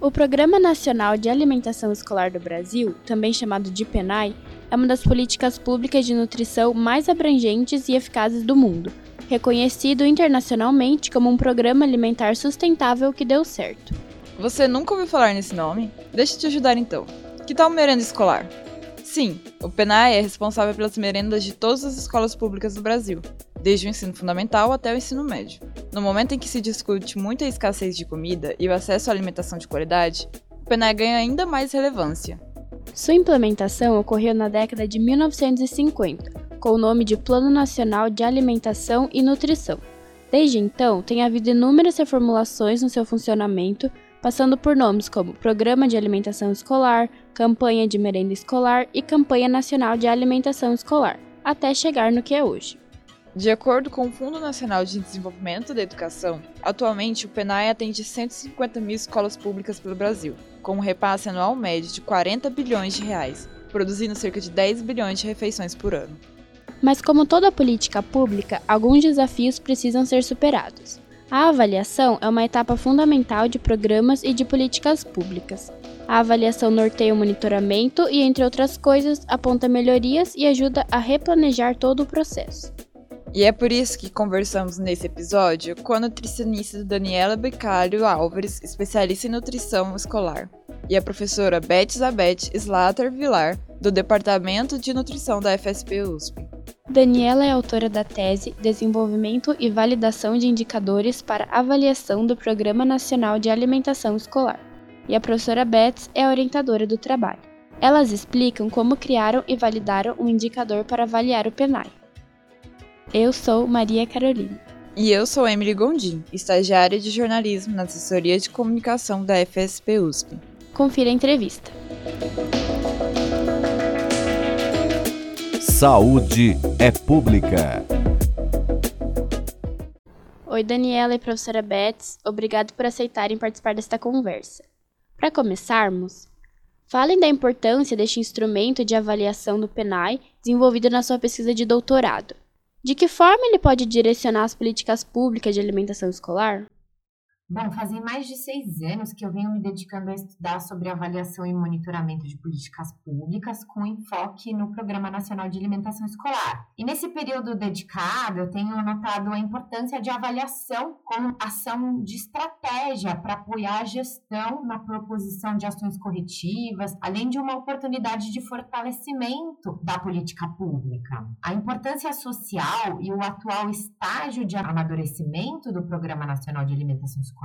O Programa Nacional de Alimentação Escolar do Brasil, também chamado de PENAI, é uma das políticas públicas de nutrição mais abrangentes e eficazes do mundo, reconhecido internacionalmente como um programa alimentar sustentável que deu certo. Você nunca ouviu falar nesse nome? Deixa eu te ajudar então. Que tal merenda escolar? Sim, o PENAI é responsável pelas merendas de todas as escolas públicas do Brasil, desde o ensino fundamental até o ensino médio. No momento em que se discute muita escassez de comida e o acesso à alimentação de qualidade, o PENAI ganha ainda mais relevância. Sua implementação ocorreu na década de 1950, com o nome de Plano Nacional de Alimentação e Nutrição. Desde então, tem havido inúmeras reformulações no seu funcionamento, passando por nomes como Programa de Alimentação Escolar, Campanha de Merenda Escolar e Campanha Nacional de Alimentação Escolar, até chegar no que é hoje. De acordo com o Fundo Nacional de Desenvolvimento da Educação, atualmente o PENAI atende 150 mil escolas públicas pelo Brasil, com um repasse anual médio de 40 bilhões de reais, produzindo cerca de 10 bilhões de refeições por ano. Mas como toda política pública, alguns desafios precisam ser superados. A avaliação é uma etapa fundamental de programas e de políticas públicas. A avaliação norteia o monitoramento e, entre outras coisas, aponta melhorias e ajuda a replanejar todo o processo. E é por isso que conversamos nesse episódio com a nutricionista Daniela Becalho Álvares, especialista em nutrição escolar, e a professora Beth Zabeth Slater Vilar, do Departamento de Nutrição da FSP USP. Daniela é autora da tese Desenvolvimento e Validação de Indicadores para Avaliação do Programa Nacional de Alimentação Escolar, e a professora Betts é a orientadora do trabalho. Elas explicam como criaram e validaram um indicador para avaliar o PENAI. Eu sou Maria Carolina. E eu sou Emily Gondim, estagiária de jornalismo na assessoria de comunicação da FSP USP. Confira a entrevista. Saúde é pública. Oi, Daniela e professora Betts, obrigado por aceitarem participar desta conversa. Para começarmos, falem da importância deste instrumento de avaliação do PENAI desenvolvido na sua pesquisa de doutorado. De que forma ele pode direcionar as políticas públicas de alimentação escolar? Bom, fazem mais de seis anos que eu venho me dedicando a estudar sobre avaliação e monitoramento de políticas públicas com enfoque no Programa Nacional de Alimentação Escolar. E nesse período dedicado, eu tenho notado a importância de avaliação como ação de estratégia para apoiar a gestão na proposição de ações corretivas, além de uma oportunidade de fortalecimento da política pública. A importância social e o atual estágio de amadurecimento do Programa Nacional de Alimentação Escolar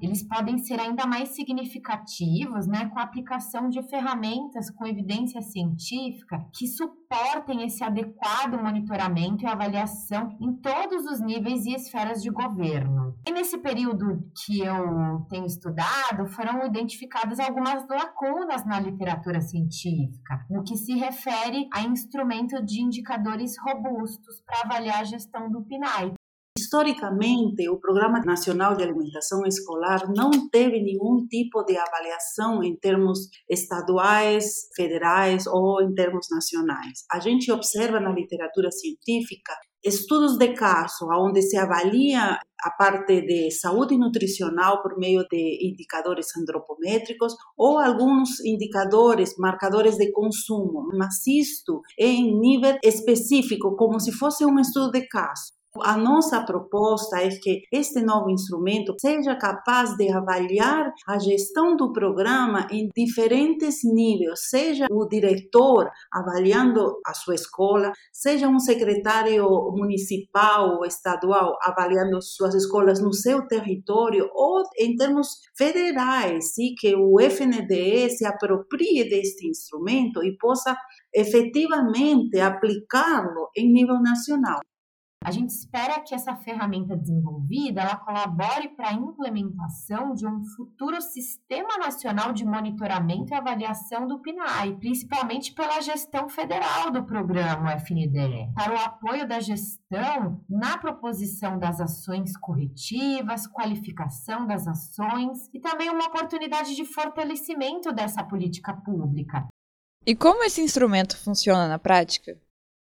eles podem ser ainda mais significativos, né, com a aplicação de ferramentas com evidência científica que suportem esse adequado monitoramento e avaliação em todos os níveis e esferas de governo. E nesse período que eu tenho estudado, foram identificadas algumas lacunas na literatura científica, no que se refere a instrumento de indicadores robustos para avaliar a gestão do PNAE. Historicamente, o Programa Nacional de Alimentação Escolar não teve nenhum tipo de avaliação em termos estaduais, federais ou em termos nacionais. A gente observa na literatura científica estudos de caso, onde se avalia a parte de saúde nutricional por meio de indicadores antropométricos ou alguns indicadores, marcadores de consumo, mas isto em nível específico, como se fosse um estudo de caso. A nossa proposta é que este novo instrumento seja capaz de avaliar a gestão do programa em diferentes níveis, seja o diretor avaliando a sua escola, seja um secretário municipal ou estadual avaliando suas escolas no seu território, ou em termos federais, sim, que o FNDE se aproprie deste instrumento e possa efetivamente aplicá-lo em nível nacional. A gente espera que essa ferramenta desenvolvida ela colabore para a implementação de um futuro sistema nacional de monitoramento e avaliação do PNAE, principalmente pela gestão federal do programa FNDE, para o apoio da gestão na proposição das ações corretivas, qualificação das ações e também uma oportunidade de fortalecimento dessa política pública. E como esse instrumento funciona na prática?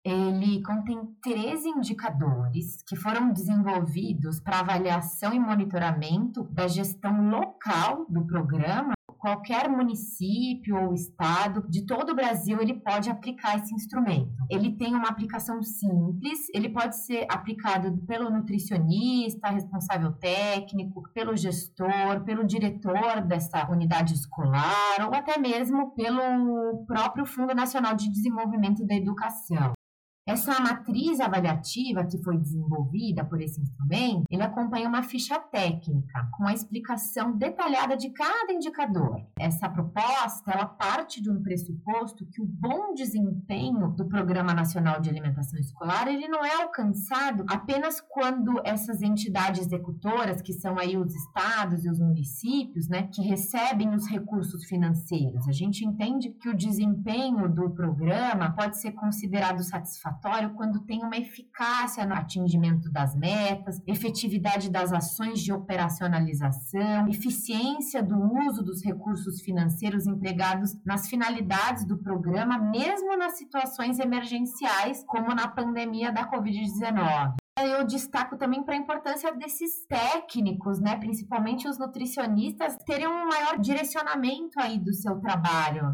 Ele contém 13 indicadores que foram desenvolvidos para avaliação e monitoramento da gestão local do programa qualquer município ou estado de todo o Brasil ele pode aplicar esse instrumento. Ele tem uma aplicação simples, ele pode ser aplicado pelo nutricionista, responsável técnico, pelo gestor, pelo diretor dessa unidade escolar ou até mesmo pelo próprio Fundo Nacional de Desenvolvimento da Educação. Essa matriz avaliativa que foi desenvolvida por esse instrumento, ele acompanha uma ficha técnica com a explicação detalhada de cada indicador. Essa proposta, ela parte de um pressuposto que o bom desempenho do Programa Nacional de Alimentação Escolar, ele não é alcançado apenas quando essas entidades executoras, que são aí os estados e os municípios, né, que recebem os recursos financeiros. A gente entende que o desempenho do programa pode ser considerado satisfatório satisfatório quando tem uma eficácia no atingimento das metas, efetividade das ações de operacionalização, eficiência do uso dos recursos financeiros empregados nas finalidades do programa, mesmo nas situações emergenciais, como na pandemia da Covid-19 eu destaco também para a importância desses técnicos, né, principalmente os nutricionistas, terem um maior direcionamento aí do seu trabalho.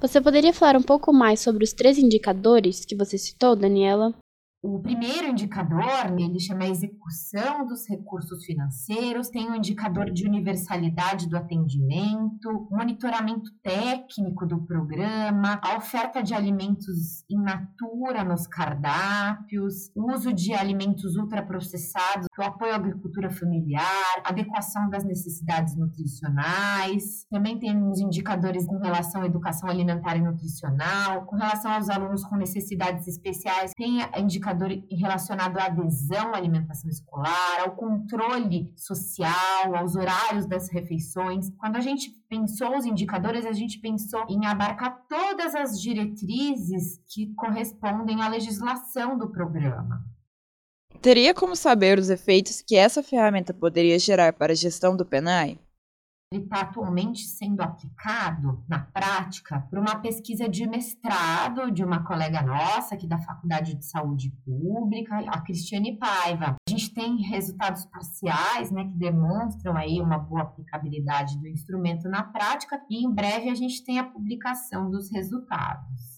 Você poderia falar um pouco mais sobre os três indicadores que você citou, Daniela? O primeiro indicador, ele chama execução dos recursos financeiros, tem o um indicador de universalidade do atendimento, monitoramento técnico do programa, a oferta de alimentos in natura nos cardápios, uso de alimentos ultraprocessados, o apoio à agricultura familiar, adequação das necessidades nutricionais. Também temos indicadores com relação à educação alimentar e nutricional, com relação aos alunos com necessidades especiais, tem indicadores indicador relacionado à adesão à alimentação escolar, ao controle social, aos horários das refeições. Quando a gente pensou os indicadores, a gente pensou em abarcar todas as diretrizes que correspondem à legislação do programa. Teria como saber os efeitos que essa ferramenta poderia gerar para a gestão do PENAI? Ele está atualmente sendo aplicado na prática por uma pesquisa de mestrado de uma colega nossa aqui da Faculdade de Saúde Pública, a Cristiane Paiva. A gente tem resultados parciais, né, que demonstram aí uma boa aplicabilidade do instrumento na prática e em breve a gente tem a publicação dos resultados.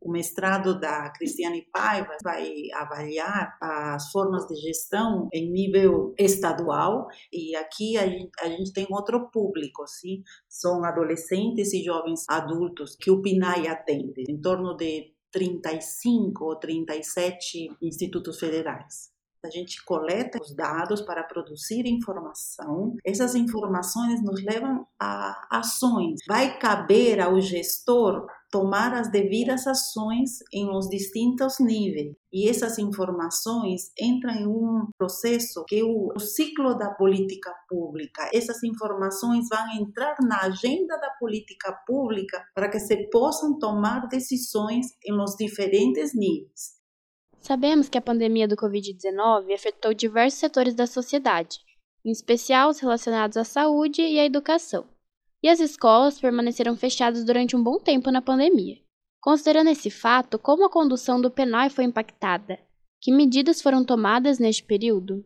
O mestrado da Cristiane Paiva vai avaliar as formas de gestão em nível estadual e aqui a gente, a gente tem outro público, sim? são adolescentes e jovens adultos que o PNAE atende, em torno de 35 ou 37 institutos federais. A gente coleta os dados para produzir informação. Essas informações nos levam a ações. Vai caber ao gestor tomar as devidas ações em os distintos níveis. E essas informações entram em um processo que é o, o ciclo da política pública. Essas informações vão entrar na agenda da política pública para que se possam tomar decisões em os diferentes níveis. Sabemos que a pandemia do Covid-19 afetou diversos setores da sociedade, em especial os relacionados à saúde e à educação, e as escolas permaneceram fechadas durante um bom tempo na pandemia. Considerando esse fato, como a condução do PENAI foi impactada? Que medidas foram tomadas neste período?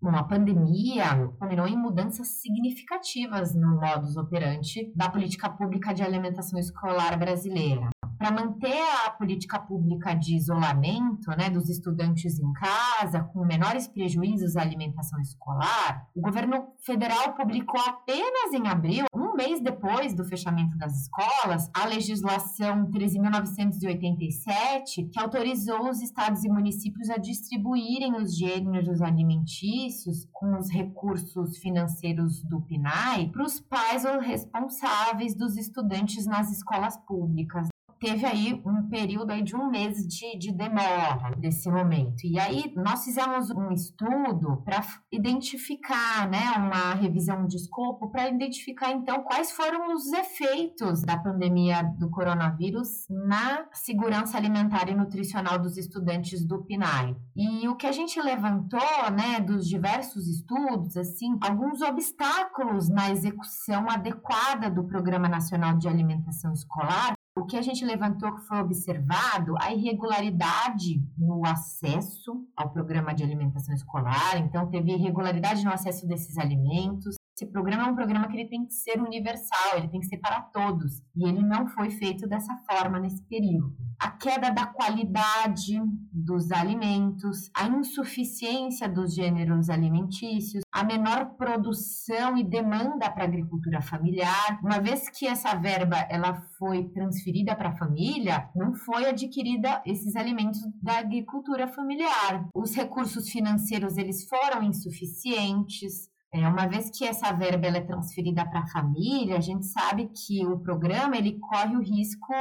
Bom, a pandemia culminou em mudanças significativas no modus operandi da política pública de alimentação escolar brasileira para manter a política pública de isolamento né, dos estudantes em casa, com menores prejuízos à alimentação escolar, o governo federal publicou apenas em abril, um mês depois do fechamento das escolas, a legislação 13.987, que autorizou os estados e municípios a distribuírem os gêneros alimentícios com os recursos financeiros do PNAE para os pais ou responsáveis dos estudantes nas escolas públicas teve aí um período aí de um mês de, de demora desse momento. E aí nós fizemos um estudo para identificar, né, uma revisão de escopo para identificar então quais foram os efeitos da pandemia do coronavírus na segurança alimentar e nutricional dos estudantes do PNAE. E o que a gente levantou, né, dos diversos estudos, assim, alguns obstáculos na execução adequada do Programa Nacional de Alimentação Escolar o que a gente levantou que foi observado a irregularidade no acesso ao programa de alimentação escolar, então teve irregularidade no acesso desses alimentos, Esse programa é um programa que ele tem que ser universal, ele tem que ser para todos. E ele não foi feito dessa forma nesse período. A queda da qualidade dos alimentos, a insuficiência dos gêneros alimentícios, a menor produção e demanda para a agricultura familiar. Uma vez que essa verba ela foi transferida para a família, não foi adquirida esses alimentos da agricultura familiar. Os recursos financeiros eles foram insuficientes, é, uma vez que essa verba é transferida para a família, a gente sabe que o programa ele corre o risco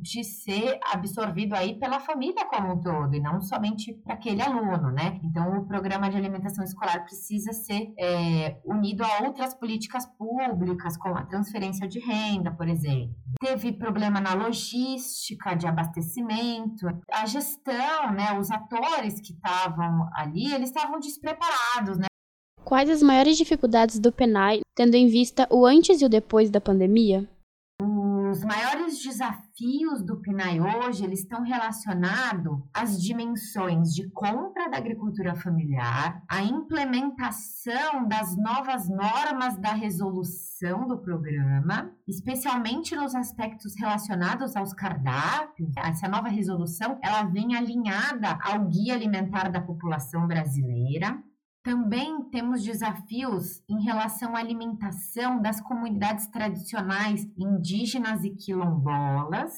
de ser absorvido aí pela família como um todo e não somente para aquele aluno, né? Então o programa de alimentação escolar precisa ser é, unido a outras políticas públicas, como a transferência de renda, por exemplo. Teve problema na logística de abastecimento, a gestão, né? Os atores que estavam ali, eles estavam despreparados, né? Quais as maiores dificuldades do PENAI, tendo em vista o antes e o depois da pandemia? Os maiores desafios do PNAE hoje, eles estão relacionados às dimensões de compra da agricultura familiar, a implementação das novas normas da resolução do programa, especialmente nos aspectos relacionados aos cardápios. Essa nova resolução, ela vem alinhada ao Guia Alimentar da População Brasileira, também temos desafios em relação à alimentação das comunidades tradicionais indígenas e quilombolas,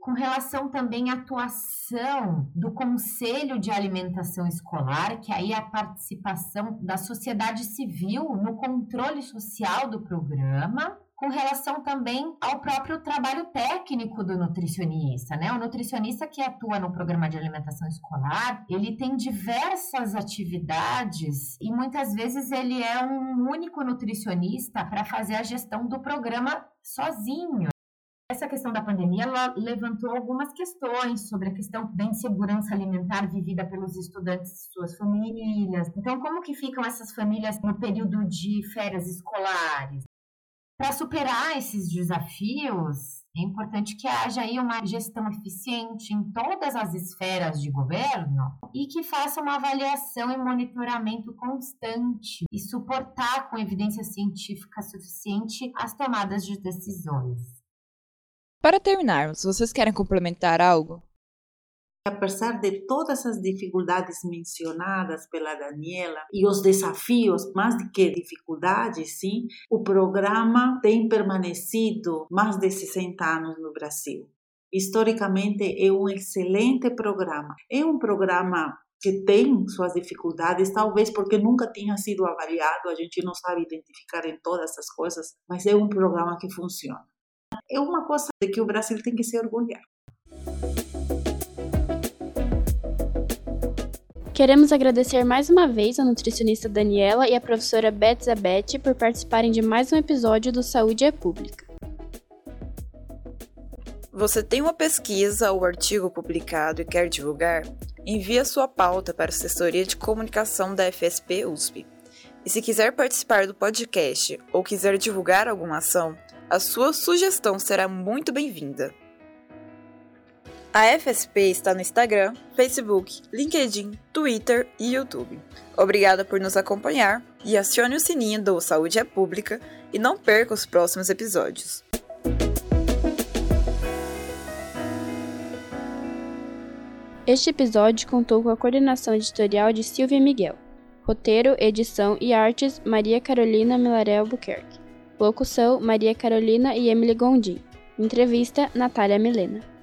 com relação também à atuação do Conselho de Alimentação Escolar, que aí é a participação da sociedade civil no controle social do programa, com relação também ao próprio trabalho técnico do nutricionista, né? O nutricionista que atua no programa de alimentação escolar, ele tem diversas atividades e muitas vezes ele é um único nutricionista para fazer a gestão do programa sozinho. Essa questão da pandemia levantou algumas questões sobre a questão da insegurança alimentar vivida pelos estudantes e suas famílias. Então, como que ficam essas famílias no período de férias escolares? Para superar esses desafios, é importante que haja aí uma gestão eficiente em todas as esferas de governo e que faça uma avaliação e monitoramento constante e suportar com evidência científica suficiente as tomadas de decisões. Para terminarmos, vocês querem complementar algo? Apesar de todas as dificuldades mencionadas pela Daniela e os desafios, mais do que dificuldades, sim, o programa tem permanecido mais de 60 anos no Brasil. Historicamente, é um excelente programa. É um programa que tem suas dificuldades, talvez porque nunca tinha sido avaliado, a gente não sabe identificar em todas essas coisas, mas é um programa que funciona. É uma coisa de que o Brasil tem que se orgulhar. Queremos agradecer mais uma vez a nutricionista Daniela e a professora Beth Zabete por participarem de mais um episódio do Saúde é Pública. Você tem uma pesquisa ou artigo publicado e quer divulgar? Envie a sua pauta para a assessoria de comunicação da FSP USP. E se quiser participar do podcast ou quiser divulgar alguma ação, a sua sugestão será muito bem-vinda. A FSP está no Instagram, Facebook, LinkedIn, Twitter e YouTube. Obrigada por nos acompanhar e acione o sininho do Saúde é Pública e não perca os próximos episódios. Este episódio contou com a coordenação editorial de Silvia Miguel. Roteiro, edição e artes Maria Carolina Milaré Albuquerque. Locução Maria Carolina e Emily Gondim. Entrevista Natália Milena.